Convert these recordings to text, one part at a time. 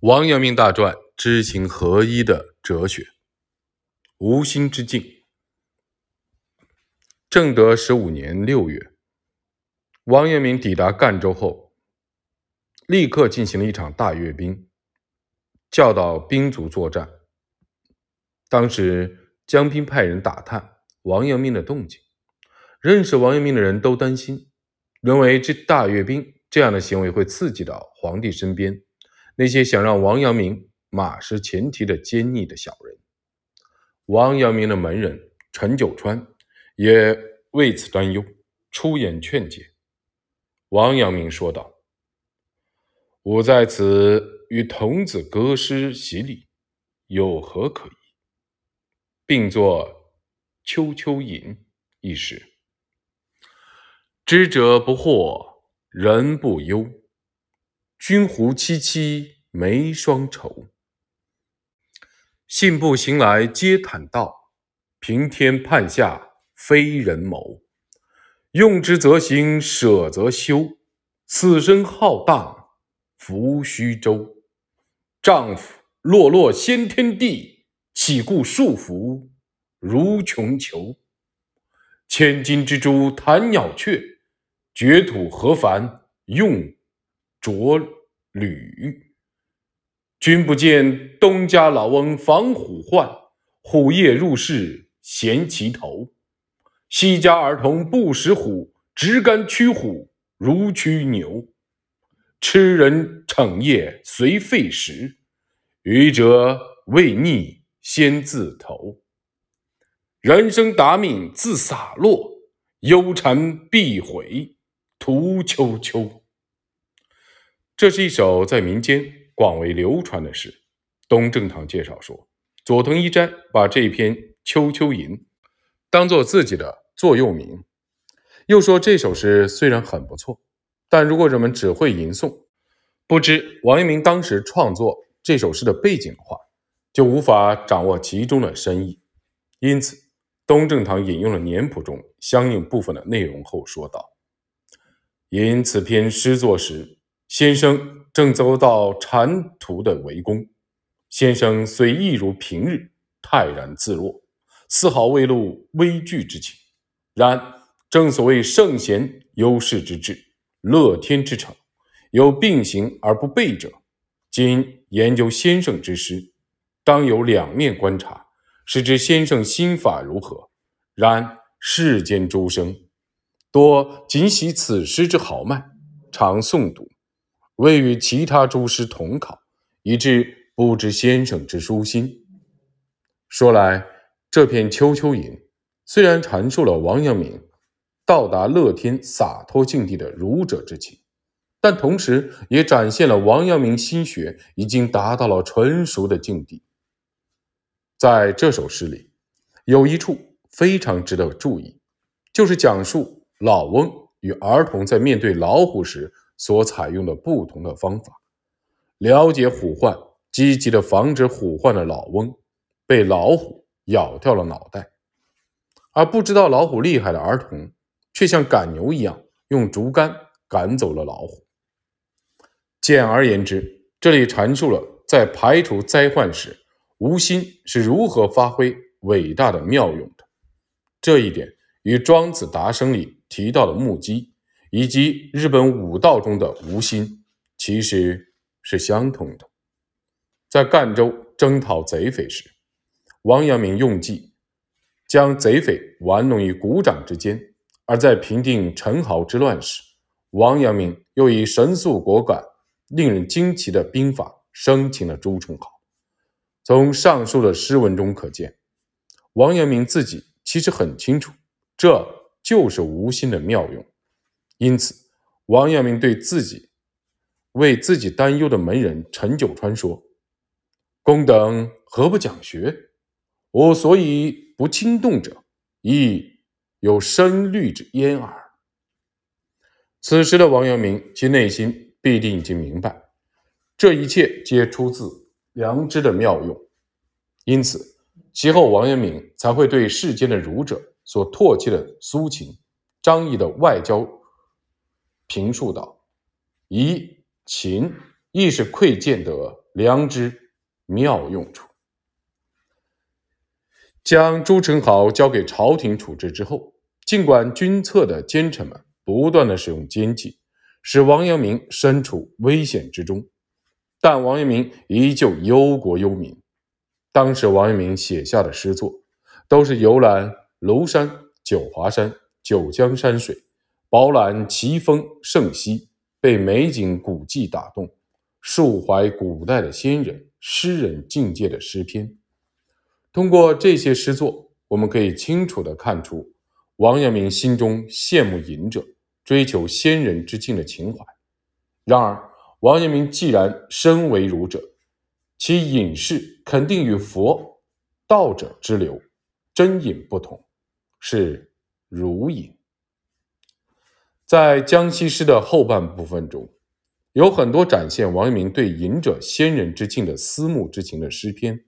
王阳明大传知行合一的哲学。无心之境。正德十五年六月，王阳明抵达赣州后，立刻进行了一场大阅兵，教导兵卒作战。当时江彬派人打探王阳明的动静，认识王阳明的人都担心，认为这大阅兵这样的行为会刺激到皇帝身边。那些想让王阳明马失前蹄的奸逆的小人，王阳明的门人陈九川也为此担忧，出言劝解。王阳明说道：“吾在此与童子歌诗洗礼，有何可疑？并作《秋秋吟》一诗：知者不惑，人不忧。”君胡戚戚眉双愁，信步行来皆坦道，平天判下非人谋。用之则行，舍则休。此身浩荡，浮虚舟。丈夫落落先天地，岂顾束缚如穷囚？千金之珠弹鸟雀，绝土何凡用？着履，君不见东家老翁防虎患，虎夜入室衔其头；西家儿童不识虎，直竿驱虎如驱牛。吃人逞业随废食，愚者未逆先自投。人生达命自洒落，忧谗必毁屠秋秋。这是一首在民间广为流传的诗。东正堂介绍说，佐藤一斋把这篇《秋秋吟》当做自己的座右铭，又说这首诗虽然很不错，但如果人们只会吟诵，不知王阳明当时创作这首诗的背景的话，就无法掌握其中的深意。因此，东正堂引用了年谱中相应部分的内容后说道：“因此篇诗作时。”先生正遭到禅徒的围攻，先生虽一如平日泰然自若，丝毫未露畏惧之情。然正所谓圣贤忧世之志，乐天之诚，有并行而不悖者。今研究先生之诗，当有两面观察，使之先生心法如何。然世间诸生，多仅喜此诗之豪迈，常诵读。未与其他诸师同考，以致不知先生之书心。说来，这篇《秋秋吟》虽然阐述了王阳明到达乐天洒脱境地的儒者之情，但同时也展现了王阳明心学已经达到了纯熟的境地。在这首诗里，有一处非常值得注意，就是讲述老翁与儿童在面对老虎时。所采用的不同的方法，了解虎患，积极的防止虎患的老翁被老虎咬掉了脑袋，而不知道老虎厉害的儿童却像赶牛一样用竹竿赶走了老虎。简而言之，这里阐述了在排除灾患时，无心是如何发挥伟大的妙用的。这一点与《庄子·达生》里提到的目击。以及日本武道中的无心，其实是相同的。在赣州征讨贼匪时，王阳明用计将贼匪玩弄于股掌之间；而在平定陈豪之乱时，王阳明又以神速果敢、令人惊奇的兵法生擒了朱宸濠。从上述的诗文中可见，王阳明自己其实很清楚，这就是无心的妙用。因此，王阳明对自己为自己担忧的门人陈九川说：“公等何不讲学？我所以不轻动者，亦有深虑之焉耳。”此时的王阳明，其内心必定已经明白，这一切皆出自良知的妙用。因此，其后王阳明才会对世间的儒者所唾弃的苏秦、张仪的外交。评述道：“以秦亦是窥见得良知妙用处。将朱宸濠交给朝廷处置之后，尽管军侧的奸臣们不断的使用奸计，使王阳明身处危险之中，但王阳明依旧忧国忧民。当时王阳明写下的诗作，都是游览庐山、九华山、九江山水，饱览奇峰胜溪，被美景古迹打动，抒怀古代的先人诗人境界的诗篇。通过这些诗作，我们可以清楚地看出王阳明心中羡慕隐者、追求先人之境的情怀。然而，王阳明既然身为儒者，其隐士肯定与佛道者之流真隐不同，是儒隐。在江西诗的后半部分中，有很多展现王阳明对隐者先人之境的思慕之情的诗篇。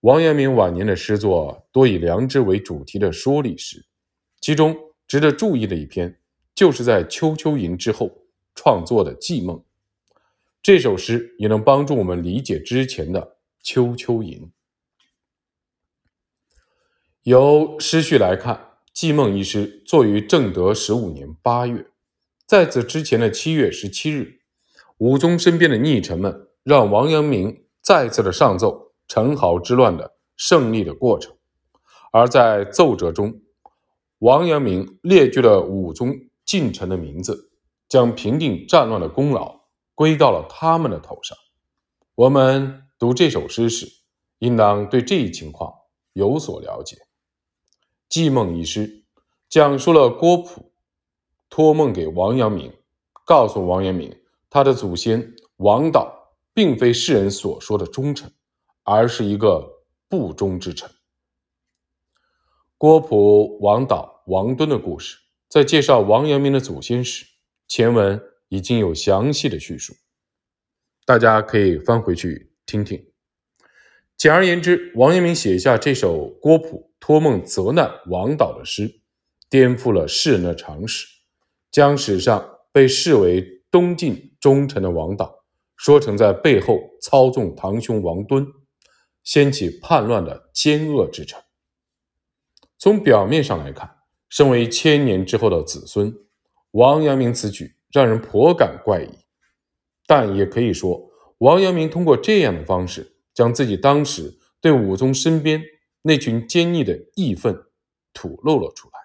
王阳明晚年的诗作多以良知为主题的说理诗，其中值得注意的一篇，就是在《丘丘吟》之后创作的《寄梦》。这首诗也能帮助我们理解之前的《丘丘吟》。由诗序来看，《寄梦》一诗作于正德十五年八月，在此之前的七月十七日，武宗身边的逆臣们让王阳明再次的上奏。陈豪之乱的胜利的过程，而在奏折中，王阳明列举了武宗近臣的名字，将平定战乱的功劳归到了他们的头上。我们读这首诗时，应当对这一情况有所了解。《寄梦》一诗讲述了郭璞托梦给王阳明，告诉王阳明，他的祖先王导并非世人所说的忠臣。而是一个不忠之臣。郭璞、王导、王敦的故事，在介绍王阳明的祖先时，前文已经有详细的叙述，大家可以翻回去听听。简而言之，王阳明写下这首郭璞托梦责难王导的诗，颠覆了世人的常识，将史上被视为东晋忠臣的王导，说成在背后操纵堂兄王敦。掀起叛乱的奸恶之臣。从表面上来看，身为千年之后的子孙，王阳明此举让人颇感怪异。但也可以说，王阳明通过这样的方式，将自己当时对武宗身边那群坚毅的义愤吐露了出来。